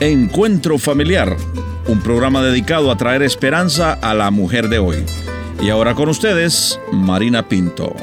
Encuentro Familiar, un programa dedicado a traer esperanza a la mujer de hoy. Y ahora con ustedes, Marina Pinto.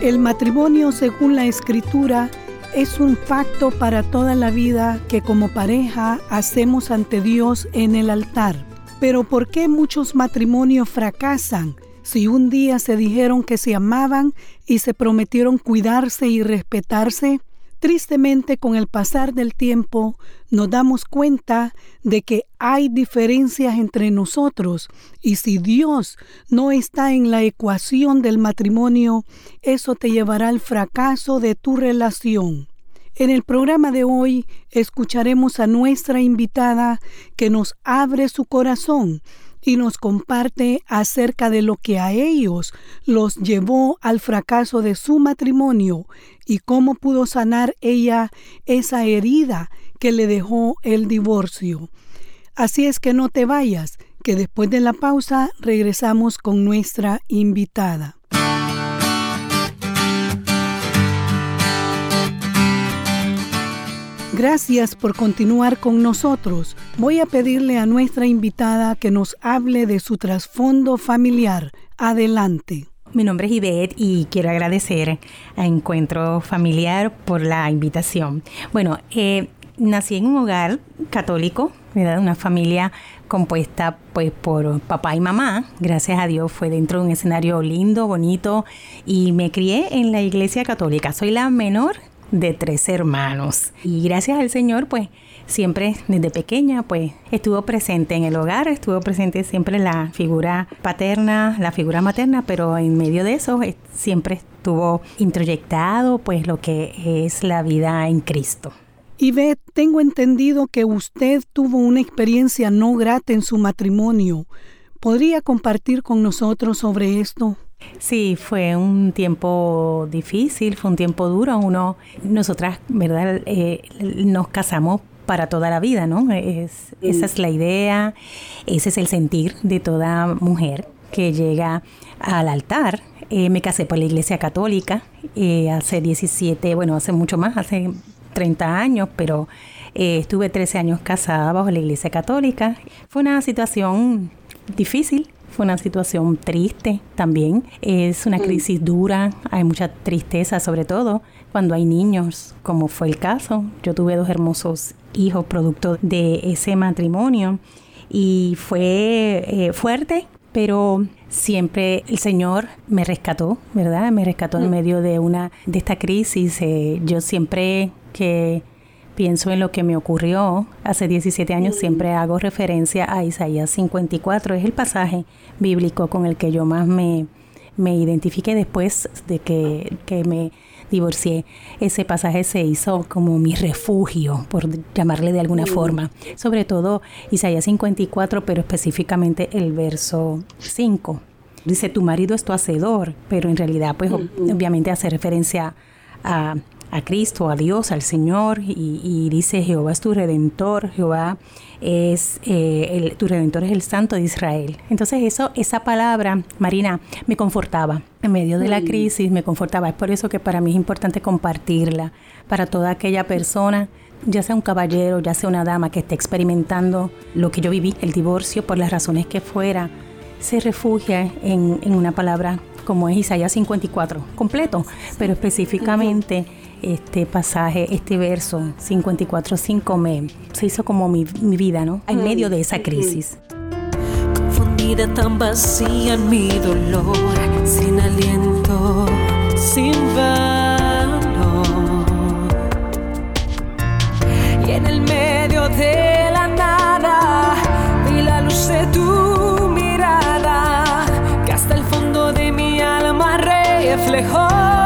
El matrimonio, según la escritura, es un pacto para toda la vida que como pareja hacemos ante Dios en el altar. Pero ¿por qué muchos matrimonios fracasan si un día se dijeron que se amaban y se prometieron cuidarse y respetarse? Tristemente, con el pasar del tiempo, nos damos cuenta de que hay diferencias entre nosotros y si Dios no está en la ecuación del matrimonio, eso te llevará al fracaso de tu relación. En el programa de hoy escucharemos a nuestra invitada que nos abre su corazón y nos comparte acerca de lo que a ellos los llevó al fracaso de su matrimonio y cómo pudo sanar ella esa herida que le dejó el divorcio. Así es que no te vayas, que después de la pausa regresamos con nuestra invitada. Gracias por continuar con nosotros. Voy a pedirle a nuestra invitada que nos hable de su trasfondo familiar. Adelante. Mi nombre es Ivette y quiero agradecer a Encuentro Familiar por la invitación. Bueno, eh, nací en un hogar católico. Una familia compuesta pues por papá y mamá. Gracias a Dios fue dentro de un escenario lindo, bonito y me crié en la iglesia católica. Soy la menor de tres hermanos. Y gracias al Señor, pues siempre desde pequeña, pues estuvo presente en el hogar, estuvo presente siempre la figura paterna, la figura materna, pero en medio de eso siempre estuvo introyectado, pues lo que es la vida en Cristo. Y ve, tengo entendido que usted tuvo una experiencia no grata en su matrimonio. ¿Podría compartir con nosotros sobre esto? Sí, fue un tiempo difícil, fue un tiempo duro. Uno, nosotras, ¿verdad? Eh, nos casamos para toda la vida, ¿no? Es, esa es la idea, ese es el sentir de toda mujer que llega al altar. Eh, me casé por la Iglesia Católica eh, hace 17, bueno, hace mucho más, hace 30 años, pero estuve 13 años casada bajo la Iglesia Católica. Fue una situación difícil, fue una situación triste también. Es una mm. crisis dura, hay mucha tristeza, sobre todo cuando hay niños, como fue el caso. Yo tuve dos hermosos hijos producto de ese matrimonio y fue eh, fuerte, pero siempre el Señor me rescató, ¿verdad? Me rescató en mm. medio de una de esta crisis. Eh, yo siempre que pienso en lo que me ocurrió hace 17 años, siempre hago referencia a Isaías 54, es el pasaje bíblico con el que yo más me, me identifiqué después de que, que me divorcié. Ese pasaje se hizo como mi refugio, por llamarle de alguna forma. Sobre todo Isaías 54, pero específicamente el verso 5. Dice, tu marido es tu hacedor, pero en realidad, pues obviamente hace referencia a a Cristo, a Dios, al Señor, y, dice Jehová es tu redentor, Jehová es eh, el, tu redentor es el Santo de Israel. Entonces eso, esa palabra, Marina, me confortaba en medio de la mm. crisis, me confortaba. Es por eso que para mí es importante compartirla para toda aquella persona ya sea un caballero, ya sea una dama que esté experimentando lo que yo viví, el divorcio, por las razones que fuera, se refugia en, en una palabra como es Isaías 54, completo, pero específicamente este pasaje, este verso 54.5 me se hizo como mi, mi, vida, ¿no? En medio de esa crisis. Confundida tan vacía en mi dolor, sin aliento, sin valor. Y en el medio de la nada, vi la luz de tu mirada, que hasta el fondo de mi alma reflejó.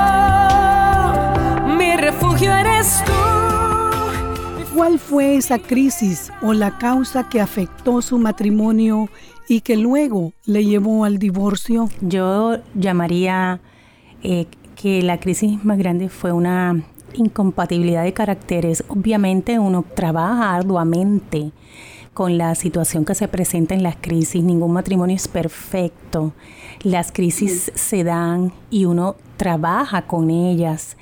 ¿Cuál fue esa crisis o la causa que afectó su matrimonio y que luego le llevó al divorcio? Yo llamaría eh, que la crisis más grande fue una incompatibilidad de caracteres. Obviamente uno trabaja arduamente con la situación que se presenta en las crisis. Ningún matrimonio es perfecto. Las crisis se dan y uno trabaja con ellas,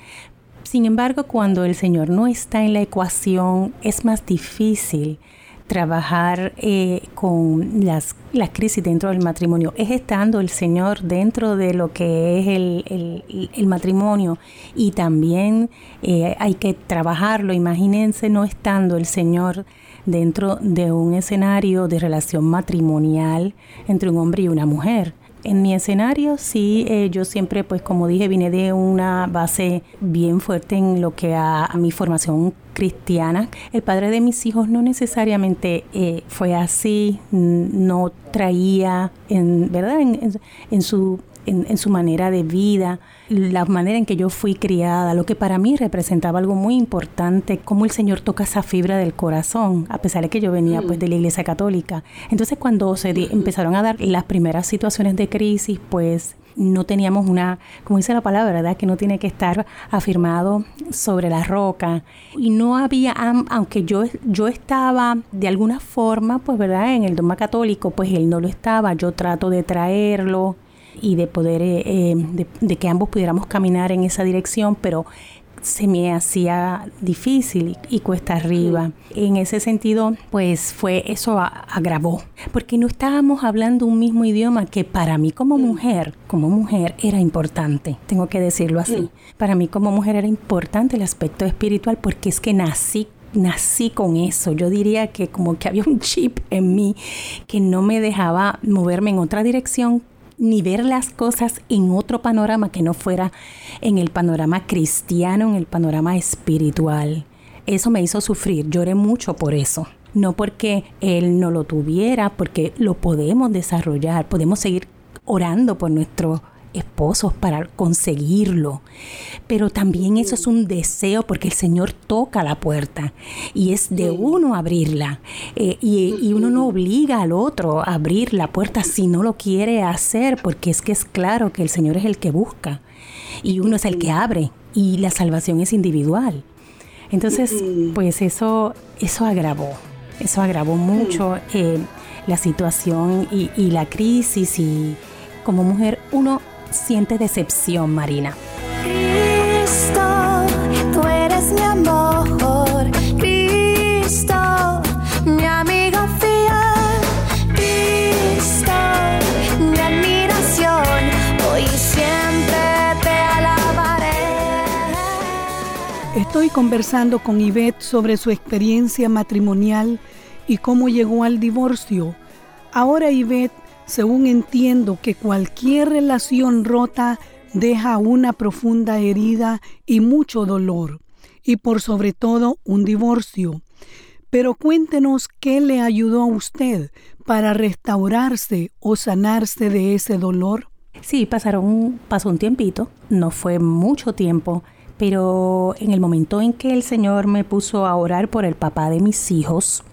sin embargo, cuando el Señor no está en la ecuación, es más difícil trabajar eh, con las, las, crisis dentro del matrimonio, es estando el Señor dentro de lo que es el, el, matrimonio y también eh, hay que trabajarlo, imagínense no estando el Señor dentro de un escenario de relación matrimonial entre un hombre y una mujer en mi escenario sí, eh, yo siempre, pues como dije, vine de una base bien fuerte en lo que a, mi formación cristiana. El padre de mis hijos no necesariamente eh, fue así, no traía, en, ¿verdad? en su en, su manera de vida, la manera en que yo fui criada, lo que para mí representaba algo muy importante, cómo el Señor toca esa fibra del corazón, a pesar de que yo venía pues de la Iglesia Católica. Entonces cuando se empezaron a dar las primeras situaciones de crisis, pues no teníamos una, como dice la palabra, ¿verdad? Que no tiene que estar afirmado sobre la roca. Y no había, aunque yo, yo estaba de alguna forma, pues, ¿verdad? En el dogma católico, pues él no lo estaba. Yo trato de traerlo, y de poder, eh, eh, de, que ambos pudiéramos caminar en esa dirección, pero se me hacía difícil y cuesta arriba. En ese sentido, pues fue eso agravó, porque no estábamos hablando un mismo idioma que para mí como mujer, como mujer era importante, tengo que decirlo así. Para mí como mujer era importante el aspecto espiritual porque es que nací nací con eso. Yo diría que como que había un chip en mí que no me dejaba moverme en otra dirección ni ver las cosas en otro panorama que no fuera en el panorama cristiano, en el panorama espiritual. Eso me hizo sufrir, lloré mucho por eso. No porque él no lo tuviera, porque lo podemos desarrollar, podemos seguir orando por nuestro esposos para conseguirlo. Pero también eso es un deseo porque el Señor toca la puerta y es de uno abrirla. Eh, y, uno no obliga al otro a abrir la puerta si no lo quiere hacer porque es que es claro que el Señor es el que busca y uno es el que abre y la salvación es individual. Entonces, pues eso, eso agravó, eso agravó mucho eh, la situación y, y la crisis y como mujer uno siente decepción, Marina. Cristo, tú eres mi amor. Cristo, mi amigo fiel. Cristo, mi admiración. Hoy siempre te alabaré. Estoy conversando con Ivette sobre su experiencia matrimonial y cómo llegó al divorcio. Ahora Ivette según entiendo que cualquier relación rota deja una profunda herida y mucho dolor, y por sobre todo un divorcio. Pero cuéntenos qué le ayudó a usted para restaurarse o sanarse de ese dolor. Sí, pasaron, pasó un tiempito, no fue mucho tiempo, pero en el momento en que el Señor me puso a orar por el papá de mis hijos,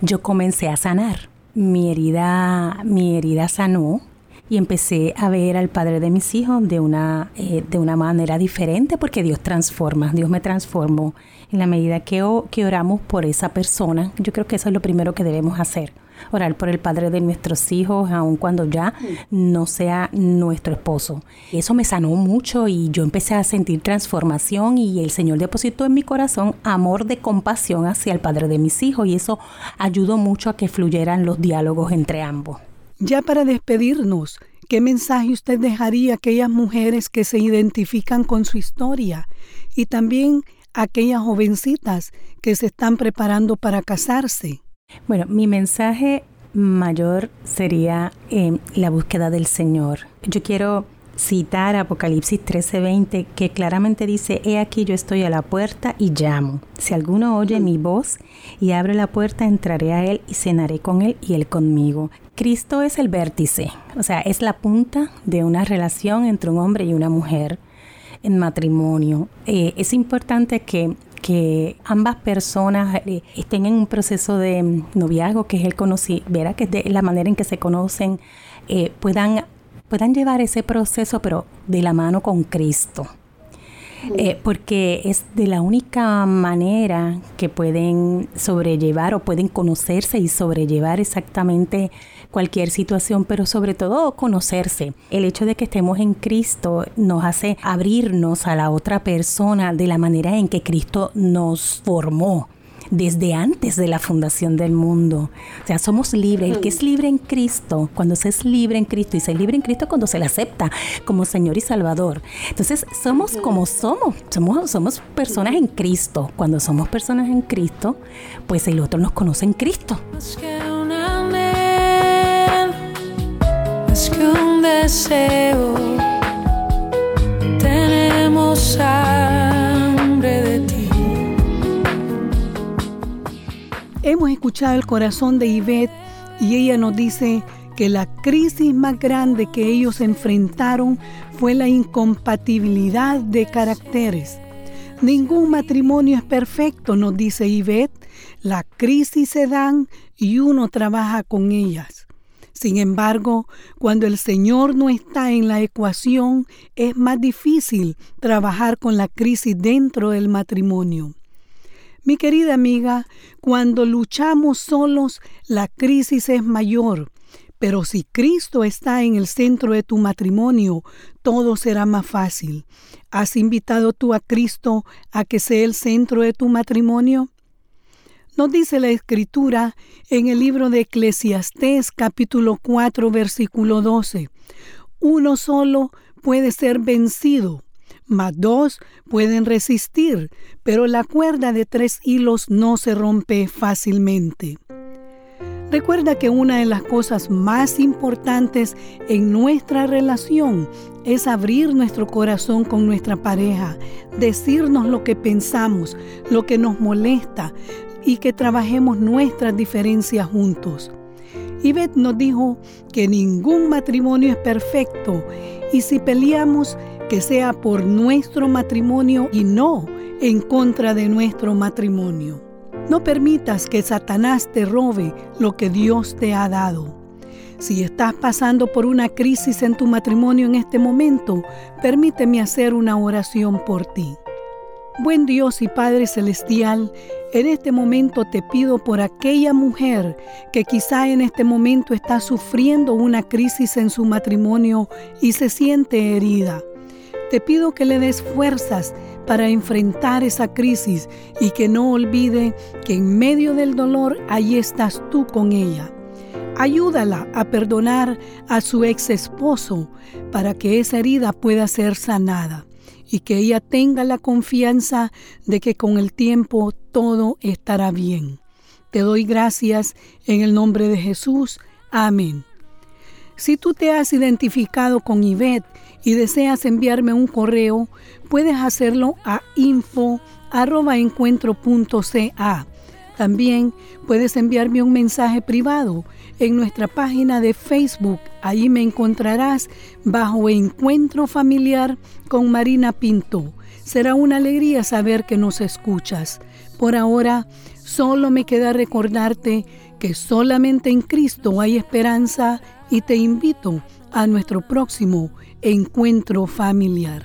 yo comencé a sanar mi herida, mi herida sanó y empecé a ver al padre de mis hijos de una, eh, de una manera diferente porque Dios transforma, Dios me transformó en la medida que, que oramos por esa persona. Yo creo que eso es lo primero que debemos hacer orar por el padre de nuestros hijos, aun cuando ya no sea nuestro esposo. Eso me sanó mucho y yo empecé a sentir transformación y el Señor depositó en mi corazón amor de compasión hacia el padre de mis hijos y eso ayudó mucho a que fluyeran los diálogos entre ambos. Ya para despedirnos, ¿qué mensaje usted dejaría a aquellas mujeres que se identifican con su historia y también a aquellas jovencitas que se están preparando para casarse? Bueno, mi mensaje mayor sería eh, la búsqueda del Señor. Yo quiero citar Apocalipsis 13:20 que claramente dice, He aquí yo estoy a la puerta y llamo. Si alguno oye mi voz y abre la puerta, entraré a él y cenaré con él y él conmigo. Cristo es el vértice, o sea, es la punta de una relación entre un hombre y una mujer en matrimonio. Eh, es importante que que ambas personas eh, estén en un proceso de noviazgo, que es el conocí, verá que es de la manera en que se conocen, eh, puedan, puedan llevar ese proceso, pero de la mano con Cristo. Eh, porque es de la única manera que pueden sobrellevar o pueden conocerse y sobrellevar exactamente cualquier situación, pero sobre todo conocerse. El hecho de que estemos en Cristo nos hace abrirnos a la otra persona de la manera en que Cristo nos formó desde antes de la fundación del mundo. O sea, somos libres. El que es libre en Cristo, cuando se es libre en Cristo, y se es libre en Cristo cuando se le acepta como Señor y Salvador. Entonces, somos como somos. Somos, somos personas en Cristo. Cuando somos personas en Cristo, pues el otro nos conoce en Cristo. Hemos escuchado el corazón de Yvette y ella nos dice que la crisis más grande que ellos enfrentaron fue la incompatibilidad de caracteres. Ningún matrimonio es perfecto, nos dice Yvette. La crisis se dan y uno trabaja con ellas. Sin embargo, cuando el Señor no está en la ecuación, es más difícil trabajar con la crisis dentro del matrimonio. Mi querida amiga, cuando luchamos solos, la crisis es mayor. Pero si Cristo está en el centro de tu matrimonio, todo será más fácil. ¿Has invitado tú a Cristo a que sea el centro de tu matrimonio? Nos dice la escritura en el libro de Eclesiastés capítulo 4 versículo 12. Uno solo puede ser vencido, mas dos pueden resistir, pero la cuerda de tres hilos no se rompe fácilmente. Recuerda que una de las cosas más importantes en nuestra relación es abrir nuestro corazón con nuestra pareja, decirnos lo que pensamos, lo que nos molesta, y que trabajemos nuestras diferencias juntos. Ivette nos dijo que ningún matrimonio es perfecto y si peleamos, que sea por nuestro matrimonio y no en contra de nuestro matrimonio. No permitas que Satanás te robe lo que Dios te ha dado. Si estás pasando por una crisis en tu matrimonio en este momento, permíteme hacer una oración por ti. Buen Dios y Padre Celestial, en este momento te pido por aquella mujer que quizá en este momento está sufriendo una crisis en su matrimonio y se siente herida. Te pido que le des fuerzas para enfrentar esa crisis y que no olvide que en medio del dolor ahí estás tú con ella. Ayúdala a perdonar a su ex esposo para que esa herida pueda ser sanada y que ella tenga la confianza de que con el tiempo todo estará bien. Te doy gracias en el nombre de Jesús. Amén. Si tú te has identificado con Ivette y deseas enviarme un correo, puedes hacerlo a info.encuentro.ca. También puedes enviarme un mensaje privado en nuestra página de Facebook. Ahí me encontrarás bajo Encuentro Familiar con Marina Pinto. Será una alegría saber que nos escuchas. Por ahora, solo me queda recordarte que solamente en Cristo hay esperanza y te invito a nuestro próximo encuentro familiar.